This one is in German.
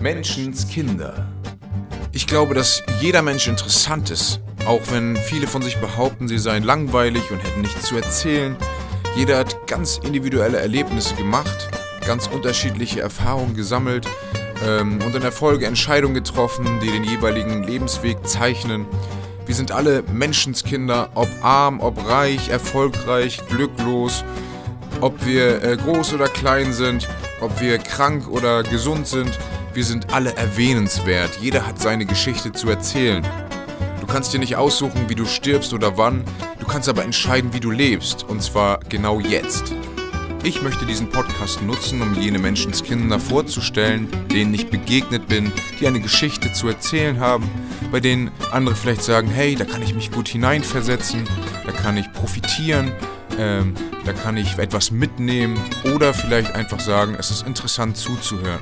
Menschenskinder. Ich glaube, dass jeder Mensch interessant ist, auch wenn viele von sich behaupten, sie seien langweilig und hätten nichts zu erzählen. Jeder hat ganz individuelle Erlebnisse gemacht, ganz unterschiedliche Erfahrungen gesammelt ähm, und in der Folge Entscheidungen getroffen, die den jeweiligen Lebensweg zeichnen. Wir sind alle Menschenskinder, ob arm, ob reich, erfolgreich, glücklos, ob wir äh, groß oder klein sind, ob wir krank oder gesund sind. Wir sind alle erwähnenswert. Jeder hat seine Geschichte zu erzählen. Du kannst dir nicht aussuchen, wie du stirbst oder wann. Du kannst aber entscheiden, wie du lebst. Und zwar genau jetzt. Ich möchte diesen Podcast nutzen, um jene Menschenskinder vorzustellen, denen ich begegnet bin, die eine Geschichte zu erzählen haben, bei denen andere vielleicht sagen, hey, da kann ich mich gut hineinversetzen, da kann ich profitieren, ähm, da kann ich etwas mitnehmen oder vielleicht einfach sagen, es ist interessant zuzuhören.